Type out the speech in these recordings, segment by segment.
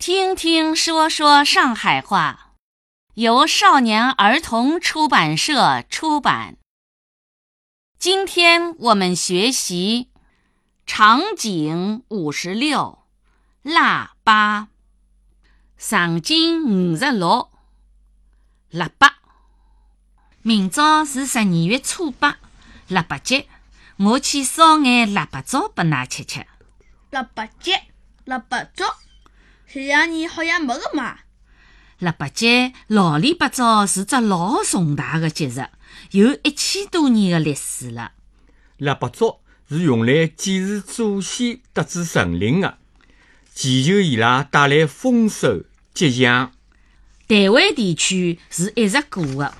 听听说说上海话，由少年儿童出版社出版。今天我们学习场景五十六，腊八。场景五十六，腊八。明朝是十二月初八，腊八节。我去烧眼腊八粥拨㑚吃吃。腊八节，腊八粥，这两年好像没个嘛。腊八节老里八早是只老重大的节日，有一千多年的历史了。腊八粥是用来祭祀祖先得知神灵的，祈求伊拉带来丰收吉祥。台湾地区是一直过的，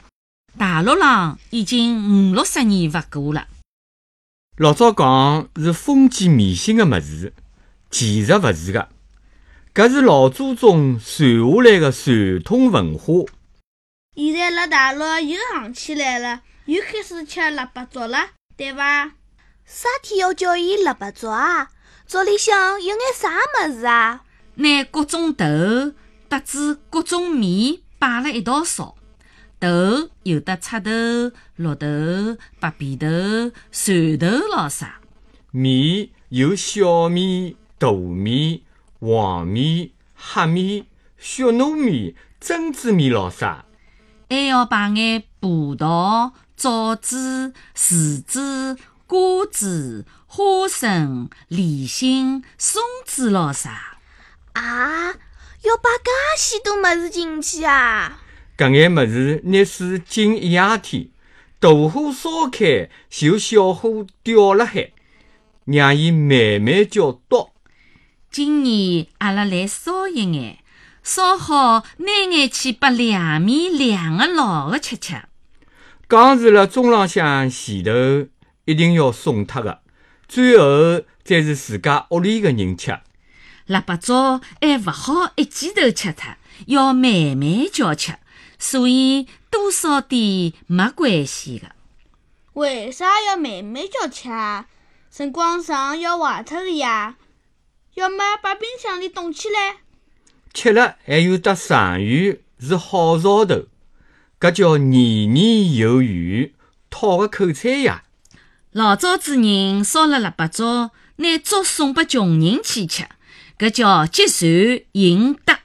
大陆上已经五六十年勿过了。老早讲是封建迷信的物事，其实勿是的，搿是老祖宗传下来的传统文化。现在辣大陆又行起来了，又开始吃腊八粥了，对伐？啥天要叫伊腊八粥啊？粥里向有眼啥物事啊？拿各种豆搭子各种面摆辣一道烧。豆有的赤豆、绿豆、白皮豆、蚕豆咾啥。面有小米、大米、黄米、黑米、小糯米、珍珠米老啥。还要摆眼葡萄、枣子、柿子、瓜子、花生、梨心、松子老啥。啊，要摆介许多物事进去啊！搿眼物事拿水浸一夜天，大火烧开，就小火吊辣海，让伊慢慢叫笃。今年阿拉来烧一眼，烧好拿眼去拨两面两个老个吃吃。讲是辣中浪向前头一定要送脱个，最后再是自家屋里个人吃。腊八粥还勿好一记头吃脱，要慢慢叫吃。所以多烧点没关系的。为啥要慢慢叫吃啊？辰光长要坏脱的呀。要么把冰箱里冻起来。吃了还有得剩余，是好兆头。搿叫年年有余，讨个口彩呀。老早子人烧了腊八粥，拿粥送拨穷人去吃，搿叫积善行德。